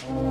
you